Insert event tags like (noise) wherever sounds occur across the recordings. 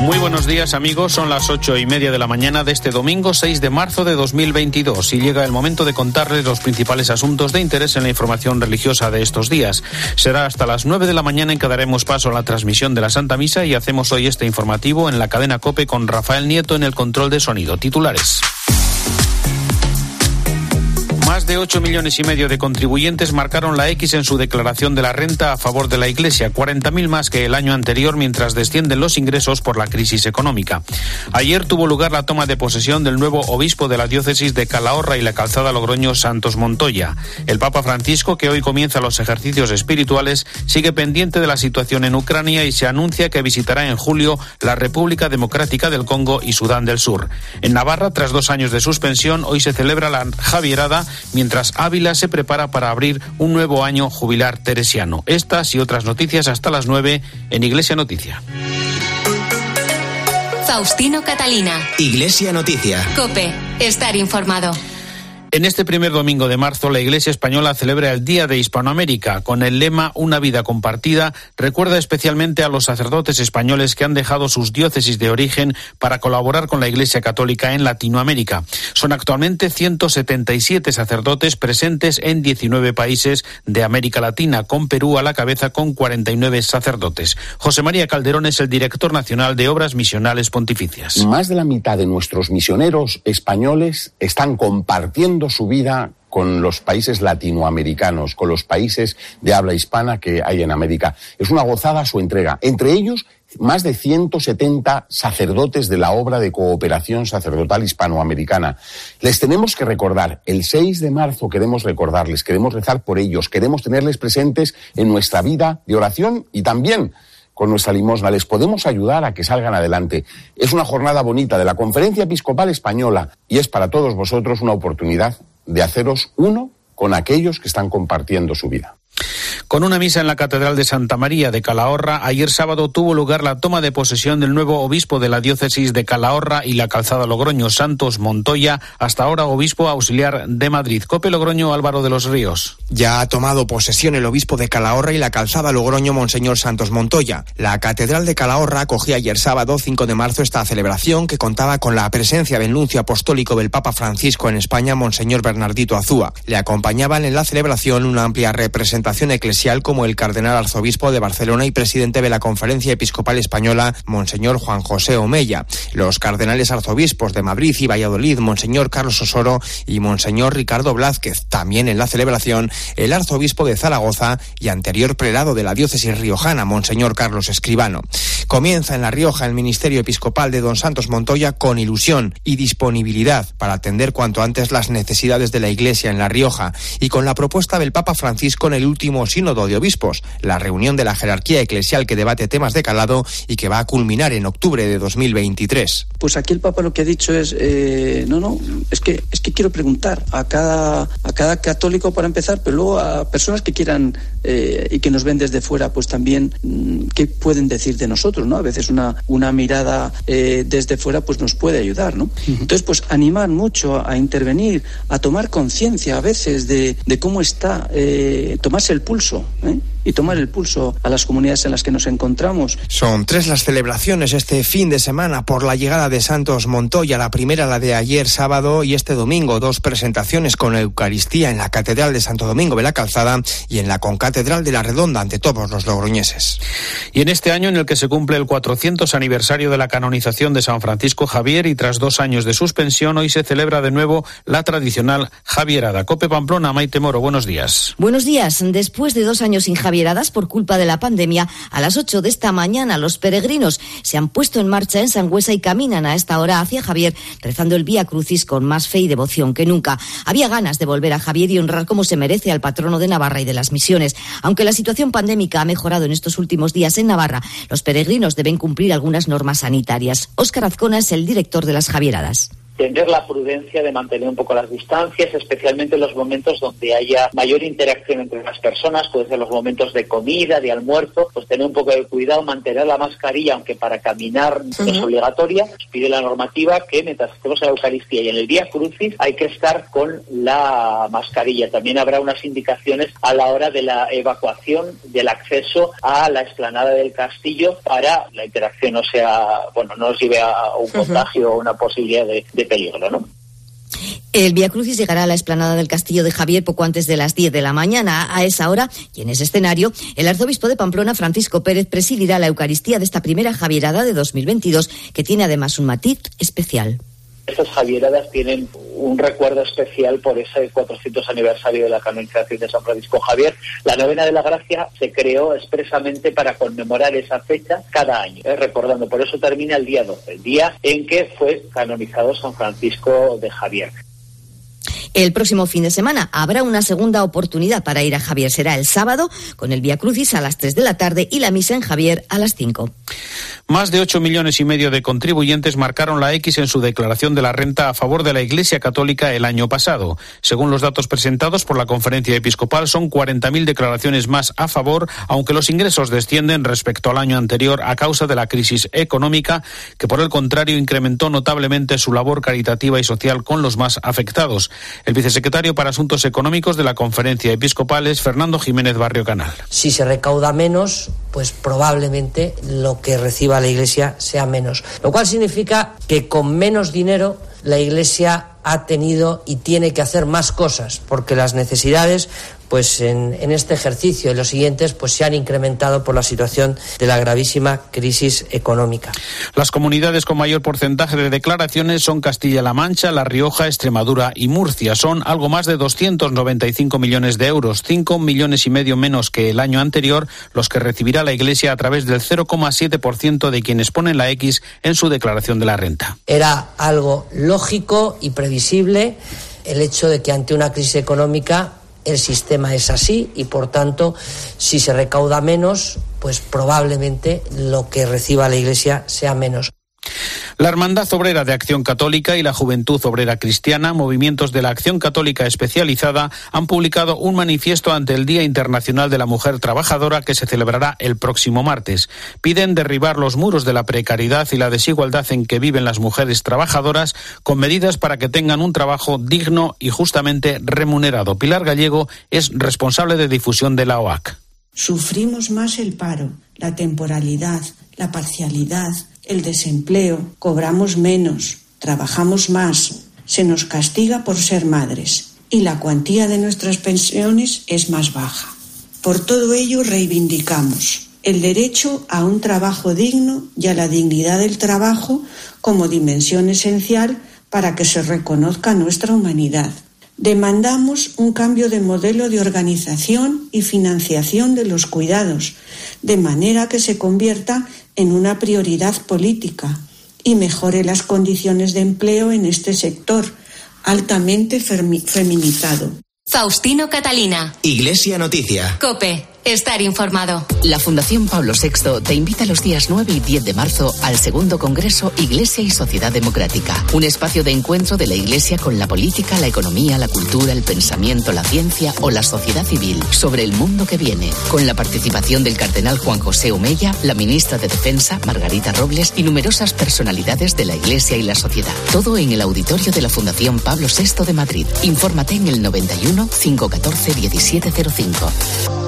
Muy buenos días amigos, son las ocho y media de la mañana de este domingo 6 de marzo de 2022 y llega el momento de contarles los principales asuntos de interés en la información religiosa de estos días. Será hasta las nueve de la mañana en que daremos paso a la transmisión de la Santa Misa y hacemos hoy este informativo en la cadena Cope con Rafael Nieto en el control de sonido. Titulares. Más de 8 millones y medio de contribuyentes marcaron la X en su declaración de la renta a favor de la Iglesia, 40.000 más que el año anterior mientras descienden los ingresos por la crisis económica. Ayer tuvo lugar la toma de posesión del nuevo obispo de la diócesis de Calahorra y la calzada Logroño Santos Montoya. El Papa Francisco, que hoy comienza los ejercicios espirituales, sigue pendiente de la situación en Ucrania y se anuncia que visitará en julio la República Democrática del Congo y Sudán del Sur. En Navarra, tras dos años de suspensión, hoy se celebra la Javierada mientras Ávila se prepara para abrir un nuevo año jubilar teresiano. Estas y otras noticias hasta las 9 en Iglesia Noticia. Faustino Catalina. Iglesia Noticia. Cope, estar informado. En este primer domingo de marzo, la Iglesia Española celebra el Día de Hispanoamérica. Con el lema Una vida compartida, recuerda especialmente a los sacerdotes españoles que han dejado sus diócesis de origen para colaborar con la Iglesia Católica en Latinoamérica. Son actualmente 177 sacerdotes presentes en 19 países de América Latina, con Perú a la cabeza con 49 sacerdotes. José María Calderón es el director nacional de Obras Misionales Pontificias. Más de la mitad de nuestros misioneros españoles están compartiendo su vida con los países latinoamericanos, con los países de habla hispana que hay en América. Es una gozada su entrega. Entre ellos, más de 170 sacerdotes de la obra de cooperación sacerdotal hispanoamericana. Les tenemos que recordar, el 6 de marzo queremos recordarles, queremos rezar por ellos, queremos tenerles presentes en nuestra vida de oración y también con nuestra limosna, les podemos ayudar a que salgan adelante. Es una jornada bonita de la Conferencia Episcopal Española y es para todos vosotros una oportunidad de haceros uno con aquellos que están compartiendo su vida. Con una misa en la Catedral de Santa María de Calahorra, ayer sábado tuvo lugar la toma de posesión del nuevo obispo de la diócesis de Calahorra y la calzada Logroño, Santos Montoya, hasta ahora obispo auxiliar de Madrid. Cope Logroño, Álvaro de los Ríos. Ya ha tomado posesión el obispo de Calahorra y la calzada Logroño, Monseñor Santos Montoya. La Catedral de Calahorra acogía ayer sábado 5 de marzo esta celebración que contaba con la presencia del nuncio apostólico del Papa Francisco en España, Monseñor Bernardito Azúa. Le acompañaban en la celebración una amplia representación eclesial como el cardenal arzobispo de Barcelona y presidente de la Conferencia Episcopal Española, Monseñor Juan José Omeya. Los cardenales arzobispos de Madrid y Valladolid, Monseñor Carlos Osoro y Monseñor Ricardo Blázquez. También en la celebración, el arzobispo de Zaragoza y anterior prelado de la diócesis riojana, Monseñor Carlos Escribano. Comienza en La Rioja el ministerio episcopal de don Santos Montoya con ilusión y disponibilidad para atender cuanto antes las necesidades de la Iglesia en La Rioja y con la propuesta del Papa Francisco en el último sínodo de obispos, la reunión de la jerarquía eclesial que debate temas de calado y que va a culminar en octubre de 2023. Pues aquí el Papa lo que ha dicho es, eh, no, no, es que, es que quiero preguntar a cada, a cada católico para empezar, pero luego a personas que quieran eh, y que nos ven desde fuera, pues también mm, qué pueden decir de nosotros, ¿no? A veces una, una mirada eh, desde fuera pues nos puede ayudar, ¿no? Entonces, pues animar mucho a intervenir, a tomar conciencia a veces de, de cómo está, eh, tomarse el pulso, ¿eh? Y tomar el pulso a las comunidades en las que nos encontramos. Son tres las celebraciones este fin de semana por la llegada de Santos Montoya, la primera la de ayer sábado y este domingo dos presentaciones con Eucaristía en la Catedral de Santo Domingo de la Calzada y en la Concatedral de la Redonda ante todos los logroñeses. Y en este año en el que se cumple el 400 aniversario de la canonización de San Francisco Javier y tras dos años de suspensión hoy se celebra de nuevo la tradicional Javierada. Cope Pamplona, Maite Moro, buenos días. Buenos días. Después de dos años sin Javier por culpa de la pandemia, a las 8 de esta mañana los peregrinos se han puesto en marcha en Sangüesa y caminan a esta hora hacia Javier, rezando el Vía Crucis con más fe y devoción que nunca. Había ganas de volver a Javier y honrar como se merece al patrono de Navarra y de las misiones. Aunque la situación pandémica ha mejorado en estos últimos días en Navarra, los peregrinos deben cumplir algunas normas sanitarias. Óscar Azcona es el director de las Javieradas. Tener la prudencia de mantener un poco las distancias, especialmente en los momentos donde haya mayor interacción entre las personas, puede ser los momentos de comida, de almuerzo, pues tener un poco de cuidado, mantener la mascarilla, aunque para caminar no es obligatoria, pide la normativa que mientras estemos en la Eucaristía y en el día crucis hay que estar con la mascarilla. También habrá unas indicaciones a la hora de la evacuación del acceso a la explanada del castillo para la interacción no sea, bueno, no nos lleve a un contagio o una posibilidad de, de El Via Crucis llegará a la explanada del Castillo de Javier poco antes de las 10 de la mañana. A esa hora, y en ese escenario, el arzobispo de Pamplona, Francisco Pérez, presidirá la Eucaristía de esta primera Javierada de 2022, que tiene además un matiz especial. Estas Javieradas tienen un recuerdo especial por ese 400 aniversario de la canonización de San Francisco Javier. La novena de la gracia se creó expresamente para conmemorar esa fecha cada año, ¿eh? recordando. Por eso termina el día 12, el día en que fue canonizado San Francisco de Javier. El próximo fin de semana habrá una segunda oportunidad para ir a Javier. Será el sábado con el Via Crucis a las 3 de la tarde y la misa en Javier a las 5. Más de 8 millones y medio de contribuyentes marcaron la X en su declaración de la renta a favor de la Iglesia Católica el año pasado. Según los datos presentados por la conferencia episcopal, son 40.000 declaraciones más a favor, aunque los ingresos descienden respecto al año anterior a causa de la crisis económica, que por el contrario incrementó notablemente su labor caritativa y social con los más afectados. El vicesecretario para Asuntos Económicos de la conferencia episcopal es Fernando Jiménez Barrio Canal. Si se recauda menos, pues probablemente lo que reciba la Iglesia sea menos. Lo cual significa que con menos dinero la Iglesia ha tenido y tiene que hacer más cosas, porque las necesidades pues en, en, este ejercicio y los siguientes pues se han incrementado por la situación de la gravísima crisis económica. Las comunidades con mayor porcentaje de declaraciones son Castilla-La Mancha, La Rioja, Extremadura y Murcia. Son algo más de 295 millones de euros, 5 millones y medio menos que el año anterior, los que recibirá la Iglesia a través del 0,7% de quienes ponen la X en su declaración de la renta. Era algo lógico y previsible el hecho de que ante una crisis económica el sistema es así y por tanto si se recauda menos pues probablemente lo que reciba la iglesia sea menos. La Hermandad Obrera de Acción Católica y la Juventud Obrera Cristiana, movimientos de la Acción Católica especializada, han publicado un manifiesto ante el Día Internacional de la Mujer Trabajadora que se celebrará el próximo martes. Piden derribar los muros de la precariedad y la desigualdad en que viven las mujeres trabajadoras con medidas para que tengan un trabajo digno y justamente remunerado. Pilar Gallego es responsable de difusión de la OAC. Sufrimos más el paro, la temporalidad, la parcialidad, el desempleo, cobramos menos, trabajamos más, se nos castiga por ser madres y la cuantía de nuestras pensiones es más baja. Por todo ello reivindicamos el derecho a un trabajo digno y a la dignidad del trabajo como dimensión esencial para que se reconozca nuestra humanidad. Demandamos un cambio de modelo de organización y financiación de los cuidados, de manera que se convierta en una prioridad política y mejore las condiciones de empleo en este sector altamente feminizado. Faustino Catalina. Iglesia Noticia. Cope. Estar informado. La Fundación Pablo VI te invita los días 9 y 10 de marzo al segundo Congreso Iglesia y Sociedad Democrática, un espacio de encuentro de la Iglesia con la política, la economía, la cultura, el pensamiento, la ciencia o la sociedad civil sobre el mundo que viene, con la participación del cardenal Juan José Omeya, la ministra de Defensa Margarita Robles y numerosas personalidades de la Iglesia y la sociedad. Todo en el auditorio de la Fundación Pablo VI de Madrid. Infórmate en el 91 514 1705.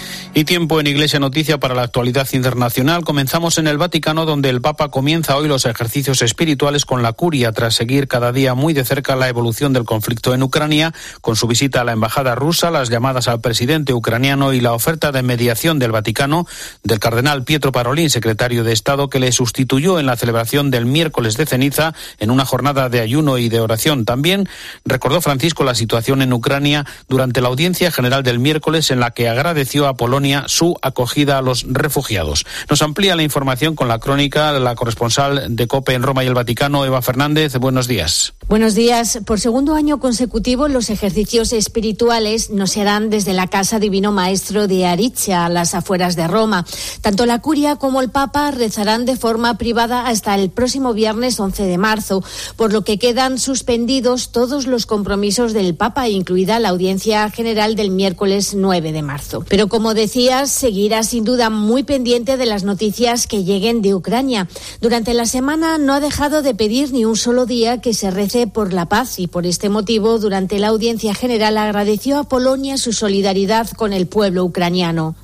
Y tiempo en Iglesia Noticia para la actualidad internacional. Comenzamos en el Vaticano, donde el Papa comienza hoy los ejercicios espirituales con la curia, tras seguir cada día muy de cerca la evolución del conflicto en Ucrania, con su visita a la embajada rusa, las llamadas al presidente ucraniano y la oferta de mediación del Vaticano del cardenal Pietro Parolín, secretario de Estado, que le sustituyó en la celebración del miércoles de ceniza en una jornada de ayuno y de oración. También recordó Francisco la situación en Ucrania durante la audiencia general del miércoles, en la que agradeció a Polonia Polonia su acogida a los refugiados. Nos amplía la información con la crónica la corresponsal de COPE en Roma y el Vaticano, Eva Fernández. Buenos días. Buenos días. Por segundo año consecutivo, los ejercicios espirituales no se harán desde la Casa Divino Maestro de Aricia, a las afueras de Roma. Tanto la curia como el Papa rezarán de forma privada hasta el próximo viernes 11 de marzo, por lo que quedan suspendidos todos los compromisos del Papa, incluida la audiencia general del miércoles 9 de marzo. Pero como decías, seguirá sin duda muy pendiente de las noticias que lleguen de Ucrania. Durante la semana no ha dejado de pedir ni un solo día que se rece por la paz y por este motivo, durante la audiencia general agradeció a Polonia su solidaridad con el pueblo ucraniano.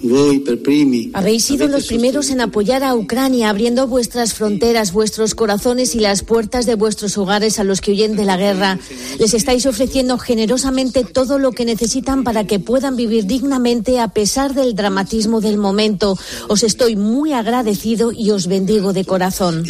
Habéis sido los primeros en apoyar a Ucrania, abriendo vuestras fronteras, vuestros corazones y las puertas de vuestros hogares a los que huyen de la guerra. Les estáis ofreciendo generosamente todo lo que necesitan para que puedan vivir dignamente a pesar del dramatismo del momento. Os estoy muy agradecido y os bendigo de corazón.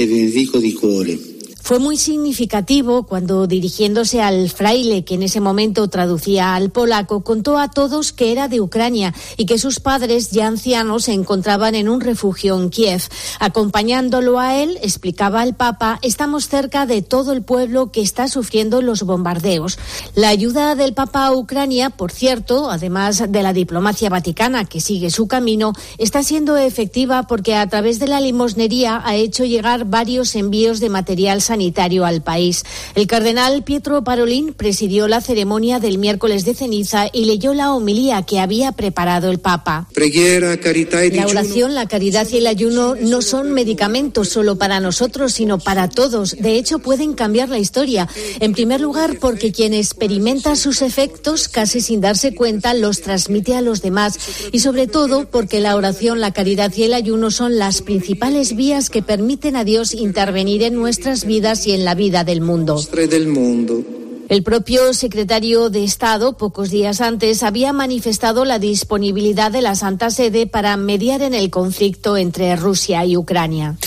Fue muy significativo cuando, dirigiéndose al fraile, que en ese momento traducía al polaco, contó a todos que era de Ucrania y que sus padres, ya ancianos, se encontraban en un refugio en Kiev. Acompañándolo a él, explicaba el Papa, estamos cerca de todo el pueblo que está sufriendo los bombardeos. La ayuda del Papa a Ucrania, por cierto, además de la diplomacia vaticana que sigue su camino, está siendo efectiva porque a través de la limosnería ha hecho llegar varios envíos de material sanitario sanitario al país. El cardenal Pietro Parolin presidió la ceremonia del miércoles de ceniza y leyó la homilía que había preparado el Papa. La oración, la caridad y el ayuno no son medicamentos solo para nosotros, sino para todos. De hecho, pueden cambiar la historia. En primer lugar, porque quien experimenta sus efectos casi sin darse cuenta los transmite a los demás. Y sobre todo, porque la oración, la caridad y el ayuno son las principales vías que permiten a Dios intervenir en nuestras vidas y en la vida del mundo. El propio secretario de Estado, pocos días antes, había manifestado la disponibilidad de la Santa Sede para mediar en el conflicto entre Rusia y Ucrania.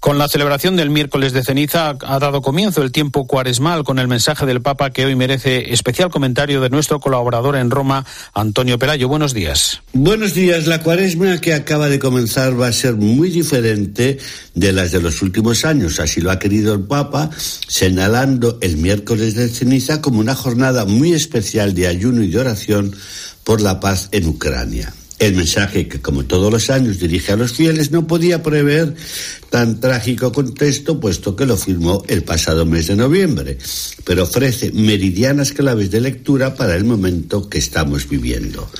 Con la celebración del miércoles de ceniza ha dado comienzo el tiempo cuaresmal con el mensaje del Papa que hoy merece especial comentario de nuestro colaborador en Roma, Antonio Pelayo. Buenos días. Buenos días. La cuaresma que acaba de comenzar va a ser muy diferente de las de los últimos años. Así lo ha querido el Papa, señalando el miércoles de ceniza como una jornada muy especial de ayuno y de oración por la paz en Ucrania. El mensaje que, como todos los años, dirige a los fieles no podía prever tan trágico contexto, puesto que lo firmó el pasado mes de noviembre, pero ofrece meridianas claves de lectura para el momento que estamos viviendo.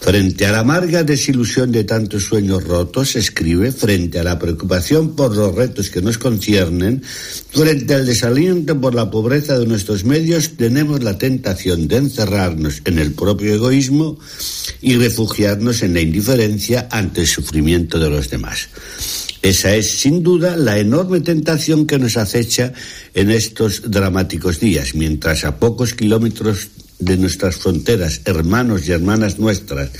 Frente a la amarga desilusión de tantos sueños rotos, escribe, frente a la preocupación por los retos que nos conciernen, frente al desaliento por la pobreza de nuestros medios, tenemos la tentación de encerrarnos en el propio egoísmo y refugiarnos en la indiferencia ante el sufrimiento de los demás. Esa es, sin duda, la enorme tentación que nos acecha en estos dramáticos días, mientras a pocos kilómetros de nuestras fronteras, hermanos y hermanas nuestras,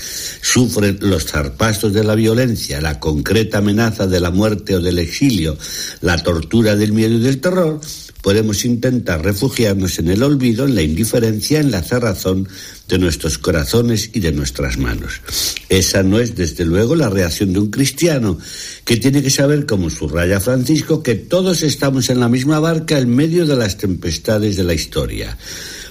sufren los zarpazos de la violencia, la concreta amenaza de la muerte o del exilio, la tortura del miedo y del terror, podemos intentar refugiarnos en el olvido, en la indiferencia, en la cerrazón de nuestros corazones y de nuestras manos. Esa no es, desde luego, la reacción de un cristiano, que tiene que saber, como subraya Francisco, que todos estamos en la misma barca en medio de las tempestades de la historia.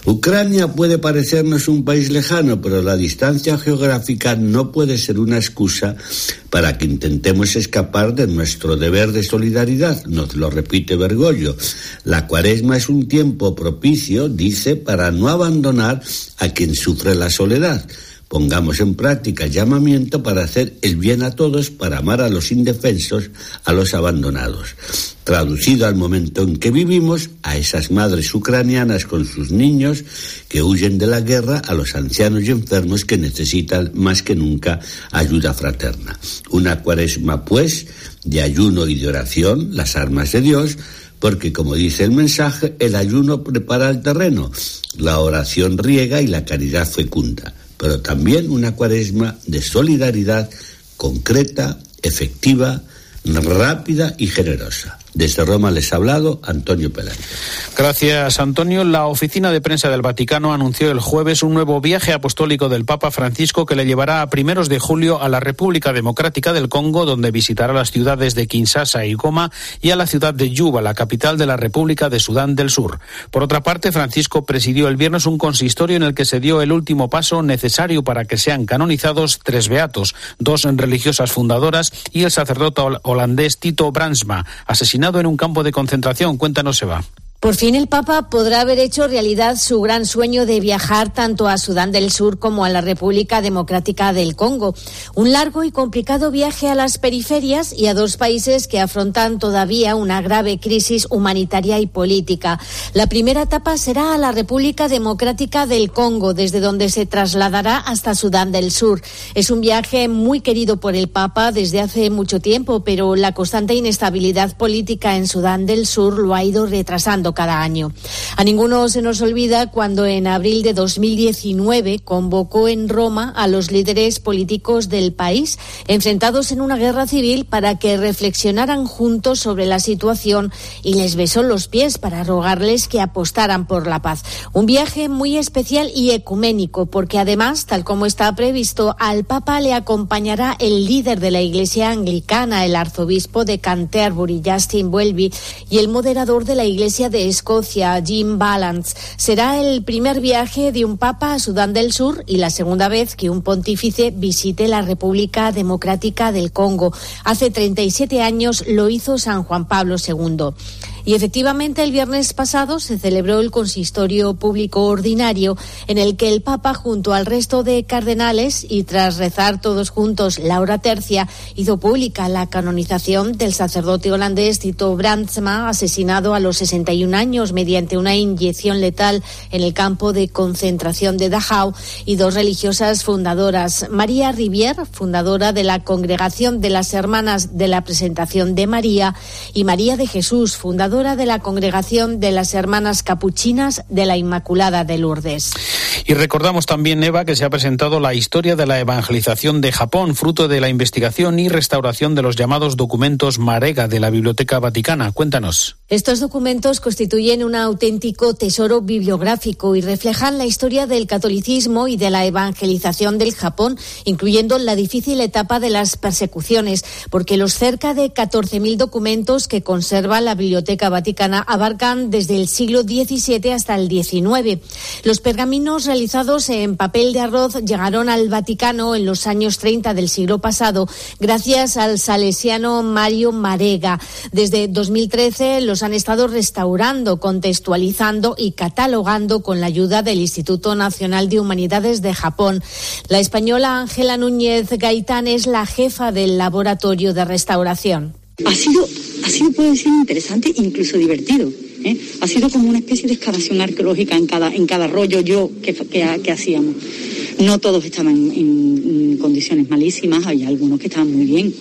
Ucrania puede parecernos un país lejano, pero la distancia geográfica no puede ser una excusa para que intentemos escapar de nuestro deber de solidaridad, nos lo repite Bergoglio. La cuaresma es un tiempo propicio, dice, para no abandonar a quien sufre la soledad. Pongamos en práctica el llamamiento para hacer el bien a todos, para amar a los indefensos, a los abandonados. Traducido al momento en que vivimos, a esas madres ucranianas con sus niños que huyen de la guerra, a los ancianos y enfermos que necesitan más que nunca ayuda fraterna. Una cuaresma, pues, de ayuno y de oración, las armas de Dios, porque como dice el mensaje, el ayuno prepara el terreno, la oración riega y la caridad fecunda pero también una cuaresma de solidaridad concreta, efectiva, rápida y generosa. Desde Roma les ha hablado Antonio Pelante. Gracias, Antonio. La oficina de prensa del Vaticano anunció el jueves un nuevo viaje apostólico del Papa Francisco que le llevará a primeros de julio a la República Democrática del Congo, donde visitará las ciudades de Kinshasa y Goma y a la ciudad de Yuba, la capital de la República de Sudán del Sur. Por otra parte, Francisco presidió el viernes un consistorio en el que se dio el último paso necesario para que sean canonizados tres beatos, dos religiosas fundadoras y el sacerdote holandés Tito Bransma, asesinado en un campo de concentración. Cuéntanos, Eva. Por fin el Papa podrá haber hecho realidad su gran sueño de viajar tanto a Sudán del Sur como a la República Democrática del Congo. Un largo y complicado viaje a las periferias y a dos países que afrontan todavía una grave crisis humanitaria y política. La primera etapa será a la República Democrática del Congo, desde donde se trasladará hasta Sudán del Sur. Es un viaje muy querido por el Papa desde hace mucho tiempo, pero la constante inestabilidad política en Sudán del Sur lo ha ido retrasando cada año. A ninguno se nos olvida cuando en abril de 2019 convocó en Roma a los líderes políticos del país, enfrentados en una guerra civil, para que reflexionaran juntos sobre la situación y les besó los pies para rogarles que apostaran por la paz. Un viaje muy especial y ecuménico, porque además, tal como está previsto, al Papa le acompañará el líder de la Iglesia anglicana, el arzobispo de Canterbury, Justin Welby, y el moderador de la Iglesia de Escocia, Jim Balance. Será el primer viaje de un papa a Sudán del Sur y la segunda vez que un pontífice visite la República Democrática del Congo. Hace 37 años lo hizo San Juan Pablo II. Y efectivamente el viernes pasado se celebró el consistorio público ordinario en el que el Papa junto al resto de cardenales y tras rezar todos juntos la hora tercia hizo pública la canonización del sacerdote holandés Tito Brandsma asesinado a los 61 años mediante una inyección letal en el campo de concentración de Dachau y dos religiosas fundadoras. María Rivier fundadora de la Congregación de las Hermanas de la Presentación de María y María de Jesús fundadora de la Congregación de las Hermanas Capuchinas de la Inmaculada de Lourdes. Y recordamos también, Eva, que se ha presentado la historia de la evangelización de Japón, fruto de la investigación y restauración de los llamados documentos Marega de la Biblioteca Vaticana. Cuéntanos. Estos documentos constituyen un auténtico tesoro bibliográfico y reflejan la historia del catolicismo y de la evangelización del Japón, incluyendo la difícil etapa de las persecuciones, porque los cerca de 14.000 documentos que conserva la Biblioteca Vaticana abarcan desde el siglo XVII hasta el XIX. Los pergaminos realizados en papel de arroz llegaron al Vaticano en los años 30 del siglo pasado, gracias al salesiano Mario Marega. Desde 2013, los han estado restaurando, contextualizando y catalogando con la ayuda del Instituto Nacional de Humanidades de Japón. La española Ángela Núñez Gaitán es la jefa del laboratorio de restauración. Ha sido, ha sido puede ser interesante, incluso divertido. ¿Eh? Ha sido como una especie de excavación arqueológica en cada, en cada rollo yo que, que, hacíamos. No todos estaban en, en condiciones malísimas, había algunos que estaban muy bien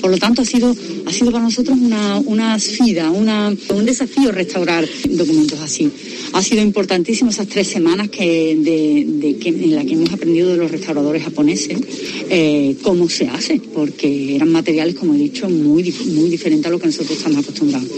por lo tanto, ha sido, ha sido para nosotros una, una sfida, una, un desafío restaurar documentos así. Ha sido importantísimo esas tres semanas que, de, que, en las que hemos aprendido de los restauradores japoneses eh, cómo se hace, porque eran materiales, como he dicho, muy, muy diferentes a lo que nosotros estamos acostumbrados.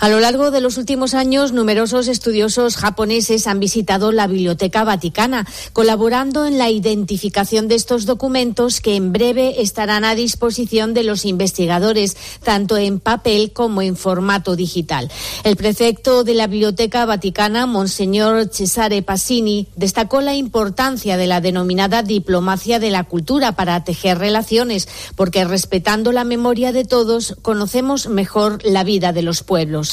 A lo largo de los últimos años, numerosos estudiosos japoneses han visitado la Biblioteca Vaticana, colaborando en la identificación de estos documentos que en breve estarán a disposición de los investigadores, tanto en papel como en formato digital. El prefecto de la Biblioteca Vaticana, Monseñor Cesare Passini, destacó la importancia de la denominada diplomacia de la cultura para tejer relaciones, porque respetando la memoria de todos, conocemos mejor la vida de los pueblos.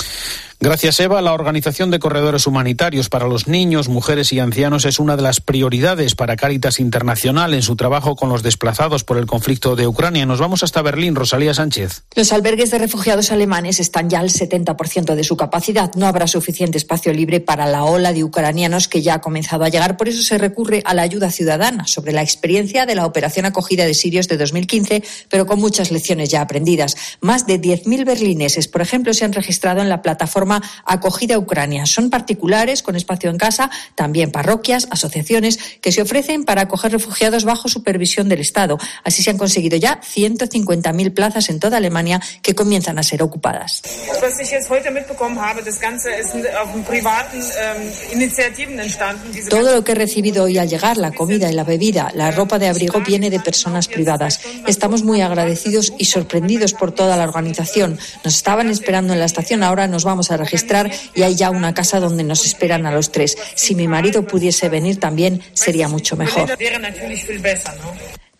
Gracias, Eva. La organización de corredores humanitarios para los niños, mujeres y ancianos es una de las prioridades para Cáritas Internacional en su trabajo con los desplazados por el conflicto de Ucrania. Nos vamos hasta Berlín. Rosalía Sánchez. Los albergues de refugiados alemanes están ya al 70% de su capacidad. No habrá suficiente espacio libre para la ola de ucranianos que ya ha comenzado a llegar. Por eso se recurre a la ayuda ciudadana sobre la experiencia de la operación acogida de sirios de 2015, pero con muchas lecciones ya aprendidas. Más de 10.000 berlineses, por ejemplo, se han registrado en la plataforma Acogida Ucrania. Son particulares con espacio en casa, también parroquias, asociaciones que se ofrecen para acoger refugiados bajo supervisión del Estado. Así se han conseguido ya 150.000 plazas en toda Alemania que comienzan a ser ocupadas. Todo lo que he recibido hoy al llegar, la comida y la bebida, la ropa de abrigo, viene de personas privadas. Estamos muy agradecidos y sorprendidos por toda la organización. Nos estaban esperando en la estación, ahora nos vamos a registrar y hay ya una casa donde nos esperan a los tres. Si mi marido pudiese venir también, sería mucho mejor.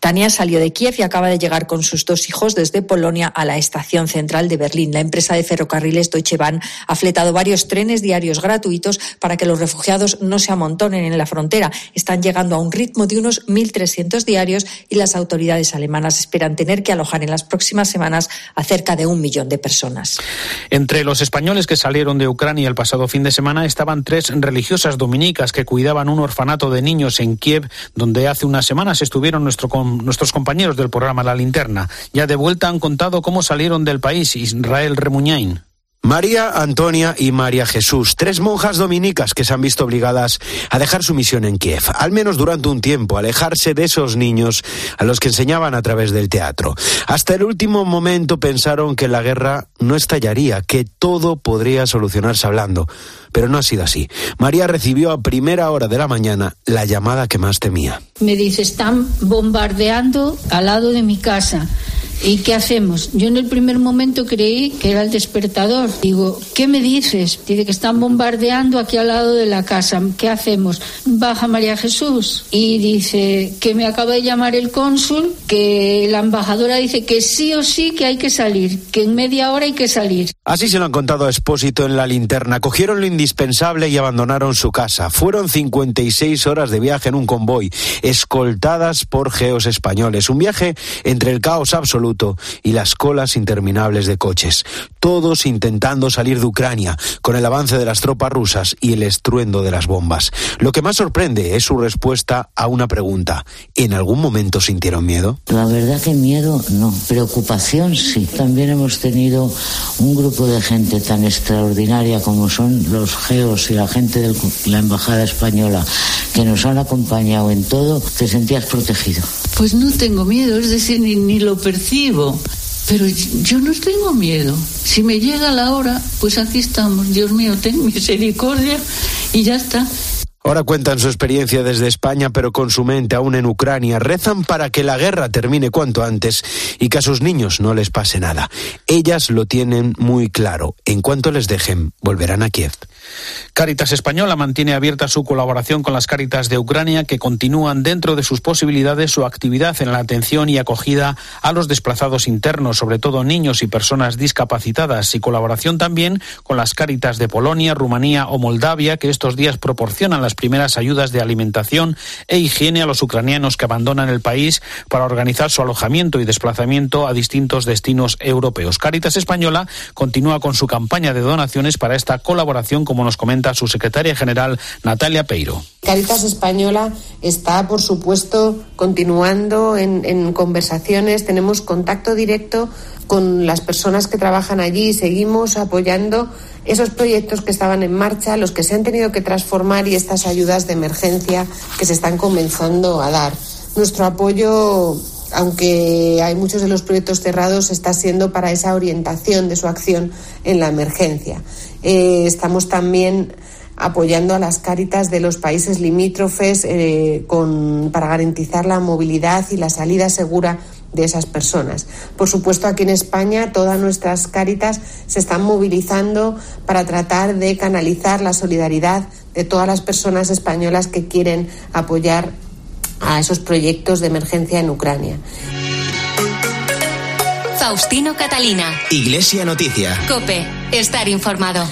Tania salió de Kiev y acaba de llegar con sus dos hijos desde Polonia a la estación central de Berlín. La empresa de ferrocarriles Deutsche Bahn ha fletado varios trenes diarios gratuitos para que los refugiados no se amontonen en la frontera. Están llegando a un ritmo de unos 1.300 diarios y las autoridades alemanas esperan tener que alojar en las próximas semanas a cerca de un millón de personas. Entre los españoles que salieron de Ucrania el pasado fin de semana estaban tres religiosas dominicas que cuidaban un orfanato de niños en Kiev, donde hace unas semanas estuvieron nuestro nuestros compañeros del programa La Linterna. Ya de vuelta han contado cómo salieron del país Israel Remuñain. María, Antonia y María Jesús, tres monjas dominicas que se han visto obligadas a dejar su misión en Kiev, al menos durante un tiempo, alejarse de esos niños a los que enseñaban a través del teatro. Hasta el último momento pensaron que la guerra no estallaría, que todo podría solucionarse hablando, pero no ha sido así. María recibió a primera hora de la mañana la llamada que más temía. Me dice, están bombardeando al lado de mi casa. ¿Y qué hacemos? Yo en el primer momento creí que era el despertador. Digo, ¿qué me dices? Dice que están bombardeando aquí al lado de la casa. ¿Qué hacemos? Baja María Jesús y dice que me acaba de llamar el cónsul, que la embajadora dice que sí o sí que hay que salir, que en media hora hay que salir. Así se lo han contado a Expósito en la linterna. Cogieron lo indispensable y abandonaron su casa. Fueron 56 horas de viaje en un convoy, escoltadas por geos españoles. Un viaje entre el caos absoluto y las colas interminables de coches, todos intentando salir de Ucrania con el avance de las tropas rusas y el estruendo de las bombas. Lo que más sorprende es su respuesta a una pregunta. ¿En algún momento sintieron miedo? La verdad que miedo no, preocupación sí. También hemos tenido un grupo de gente tan extraordinaria como son los geos y la gente de la Embajada Española que nos han acompañado en todo, te sentías protegido. Pues no tengo miedo, es decir, ni, ni lo percibo. Pero yo no tengo miedo. Si me llega la hora, pues aquí estamos. Dios mío, ten misericordia y ya está. Ahora cuentan su experiencia desde España, pero con su mente aún en Ucrania. Rezan para que la guerra termine cuanto antes y que a sus niños no les pase nada. Ellas lo tienen muy claro. En cuanto les dejen, volverán a Kiev. Caritas Española mantiene abierta su colaboración con las Caritas de Ucrania, que continúan dentro de sus posibilidades su actividad en la atención y acogida a los desplazados internos, sobre todo niños y personas discapacitadas, y colaboración también con las Caritas de Polonia, Rumanía o Moldavia, que estos días proporcionan las primeras ayudas de alimentación e higiene a los ucranianos que abandonan el país para organizar su alojamiento y desplazamiento a distintos destinos europeos. Caritas Española continúa con su campaña de donaciones para esta colaboración, como nos comenta su secretaria general Natalia Peiro. Caritas Española está, por supuesto, continuando en, en, conversaciones. Tenemos contacto directo con las personas que trabajan allí y seguimos apoyando esos proyectos que estaban en marcha, los que se han tenido que transformar y estas ayudas de emergencia que se están comenzando a dar. Nuestro apoyo aunque hay muchos de los proyectos cerrados, está siendo para esa orientación de su acción en la emergencia. Eh, estamos también apoyando a las cáritas de los países limítrofes eh, para garantizar la movilidad y la salida segura de esas personas. Por supuesto, aquí en España todas nuestras cáritas se están movilizando para tratar de canalizar la solidaridad de todas las personas españolas que quieren apoyar a esos proyectos de emergencia en Ucrania. Faustino Catalina. Iglesia Noticia. Cope. Estar informado.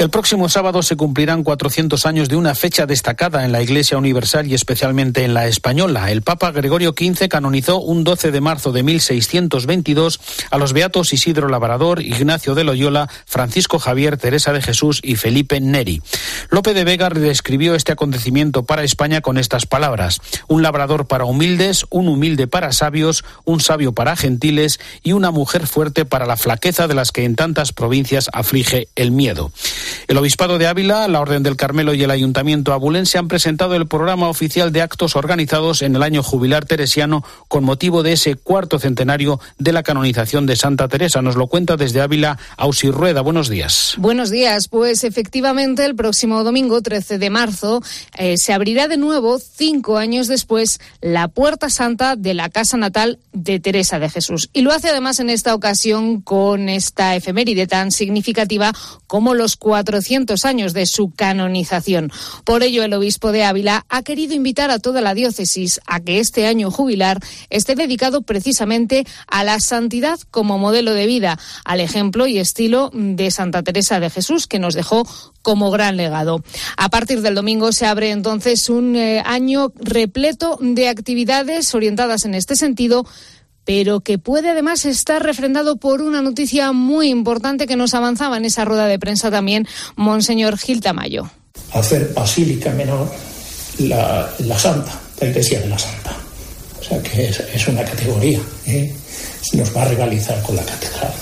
El próximo sábado se cumplirán 400 años de una fecha destacada en la Iglesia Universal y especialmente en la española. El Papa Gregorio XV canonizó un 12 de marzo de 1622 a los beatos Isidro Labrador, Ignacio de Loyola, Francisco Javier, Teresa de Jesús y Felipe Neri. Lope de Vega describió este acontecimiento para España con estas palabras: un labrador para humildes, un humilde para sabios, un sabio para gentiles y una mujer fuerte para la flaqueza de las que en tantas provincias aflige el miedo. El Obispado de Ávila, la Orden del Carmelo y el Ayuntamiento abulense han presentado el programa oficial de actos organizados en el año jubilar teresiano con motivo de ese cuarto centenario de la canonización de Santa Teresa. Nos lo cuenta desde Ávila Ausi Rueda. Buenos días. Buenos días. Pues efectivamente el próximo domingo 13 de marzo eh, se abrirá de nuevo, cinco años después, la puerta santa de la casa natal de Teresa de Jesús. Y lo hace además en esta ocasión con esta efeméride tan significativa como los 400 años de su canonización. Por ello, el obispo de Ávila ha querido invitar a toda la diócesis a que este año jubilar esté dedicado precisamente a la santidad como modelo de vida, al ejemplo y estilo de Santa Teresa de Jesús, que nos dejó como gran legado. A partir del domingo se abre entonces un eh, año repleto de actividades orientadas en este sentido pero que puede además estar refrendado por una noticia muy importante que nos avanzaba en esa rueda de prensa también Monseñor Gil Tamayo. Hacer Basílica Menor la, Santa, la Iglesia de la Santa. O sea que es, una categoría. ¿eh? Nos va a rivalizar con la catedral.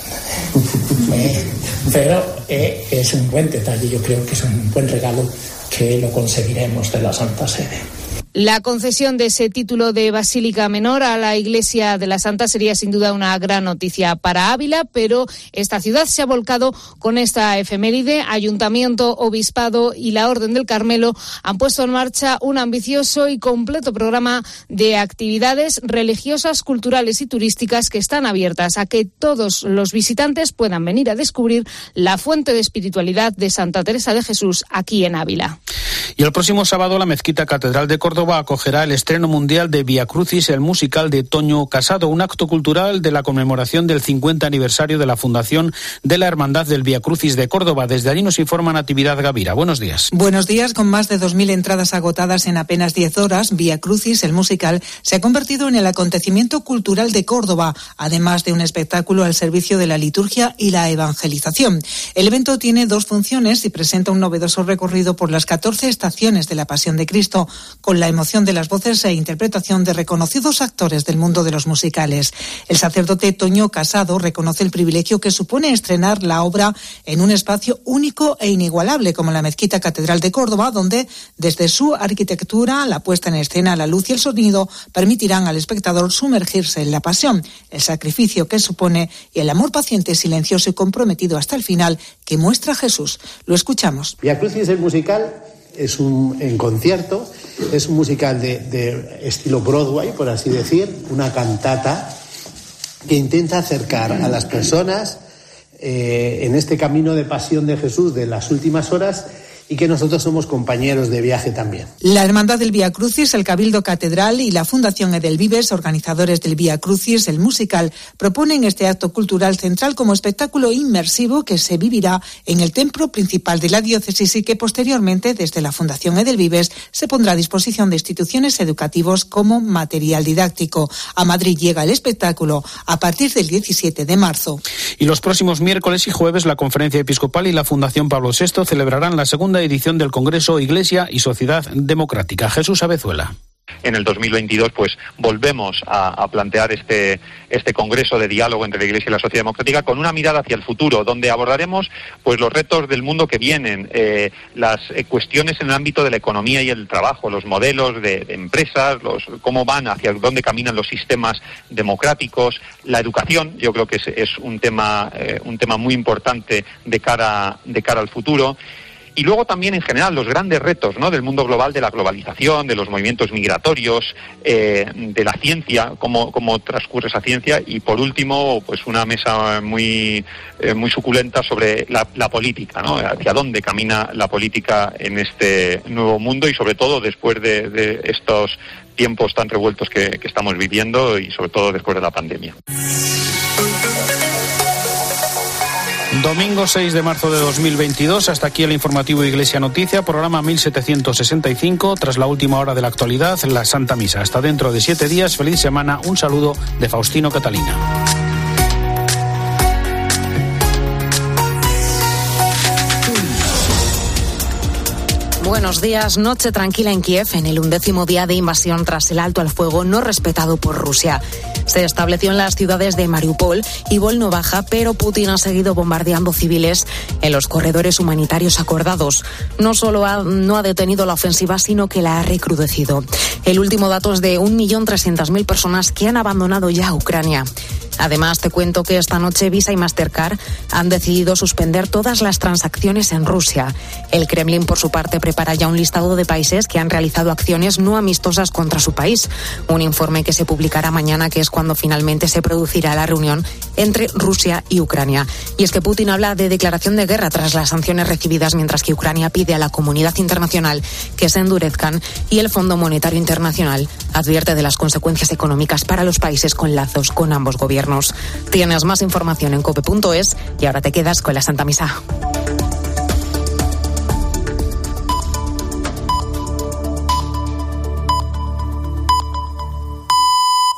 (laughs) ¿Eh? pero eh, es un buen detalle, yo creo que es un buen regalo que lo conseguiremos de la Santa Sede. La concesión de ese título de Basílica Menor a la Iglesia de la Santa sería sin duda una gran noticia para Ávila, pero esta ciudad se ha volcado con esta efeméride. Ayuntamiento, Obispado y la Orden del Carmelo han puesto en marcha un ambicioso y completo programa de actividades religiosas, culturales y turísticas que están abiertas a que todos los visitantes puedan venir a descubrir la fuente de espiritualidad de Santa Teresa de Jesús aquí en Ávila. Y el próximo sábado la Mezquita Catedral de Córdoba Córdoba acogerá el estreno mundial de Via Crucis, el musical de Toño Casado, un acto cultural de la conmemoración del 50 aniversario de la fundación de la Hermandad del Via Crucis de Córdoba. Desde allí nos informa Natividad Gavira. Buenos días. Buenos días. Con más de 2.000 entradas agotadas en apenas 10 horas, Via Crucis, el musical, se ha convertido en el acontecimiento cultural de Córdoba, además de un espectáculo al servicio de la liturgia y la evangelización. El evento tiene dos funciones y presenta un novedoso recorrido por las 14 estaciones de la Pasión de Cristo, con la emoción de las voces e interpretación de reconocidos actores del mundo de los musicales. El sacerdote Toño Casado reconoce el privilegio que supone estrenar la obra en un espacio único e inigualable como la Mezquita Catedral de Córdoba, donde desde su arquitectura, la puesta en escena, la luz y el sonido permitirán al espectador sumergirse en la pasión, el sacrificio que supone y el amor paciente, silencioso y comprometido hasta el final que muestra Jesús. Lo escuchamos. Via Crucis el musical es un en concierto, es un musical de, estilo Broadway, por así decir, una cantata que intenta acercar a las personas eh, en este camino de pasión de Jesús de las últimas horas y que nosotros somos compañeros de viaje también. La Hermandad del Vía Crucis, el Cabildo Catedral y la Fundación Edelvives, organizadores del Vía Crucis, el musical, proponen este acto cultural central como espectáculo inmersivo que se vivirá en el templo principal de la diócesis y que posteriormente, desde la Fundación Edelvives, se pondrá a disposición de instituciones educativas como material didáctico. A Madrid llega el espectáculo a partir del 17 de marzo. Y los próximos miércoles y jueves la Conferencia Episcopal y la Fundación Pablo VI celebrarán la segunda edición del Congreso Iglesia y Sociedad Democrática. Jesús Abezuela en el 2022 pues volvemos a, plantear este, este congreso de diálogo entre la Iglesia y la sociedad democrática con una mirada hacia el futuro, donde abordaremos pues los retos del mundo que vienen, eh, las eh, cuestiones en el ámbito de la economía y el trabajo, los modelos de, empresas, los, cómo van, hacia dónde caminan los sistemas democráticos, la educación, yo creo que es, un tema eh, un tema muy importante de cara de cara al futuro y luego también en general los grandes retos ¿no? del mundo global, de la globalización, de los movimientos migratorios, eh, de la ciencia, cómo, cómo, transcurre esa ciencia y por último pues una mesa muy, eh, muy suculenta sobre la, política, ¿no? hacia dónde camina la política en este nuevo mundo y sobre todo después de, estos tiempos tan revueltos que estamos viviendo y sobre todo después de la pandemia. Domingo 6 de marzo de 2022, hasta aquí el informativo Iglesia Noticia, programa 1765, tras la última hora de la actualidad, la Santa Misa. Hasta dentro de siete días, feliz semana, un saludo de Faustino Catalina. Buenos días. Noche tranquila en Kiev en el undécimo día de invasión tras el alto al fuego no respetado por Rusia. Se estableció en las ciudades de Mariupol y Volnovaja, pero Putin ha seguido bombardeando civiles en los corredores humanitarios acordados. No solo ha, no ha detenido la ofensiva, sino que la ha recrudecido. El último dato es de 1.300.000 personas que han abandonado ya Ucrania. Además, te cuento que esta noche Visa y Mastercard han decidido suspender todas las transacciones en Rusia. El Kremlin, por su parte, prepara ya un listado de países que han realizado acciones no amistosas contra su país. Un informe que se publicará mañana, que es cuando finalmente se producirá la reunión entre Rusia y Ucrania. Y es que Putin habla de declaración de guerra tras las sanciones recibidas, mientras que Ucrania pide a la comunidad internacional que se endurezcan y el Fondo Monetario Internacional advierte de las consecuencias económicas para los países con lazos con ambos gobiernos. Tienes más información en cope.es y ahora te quedas con la Santa Misa.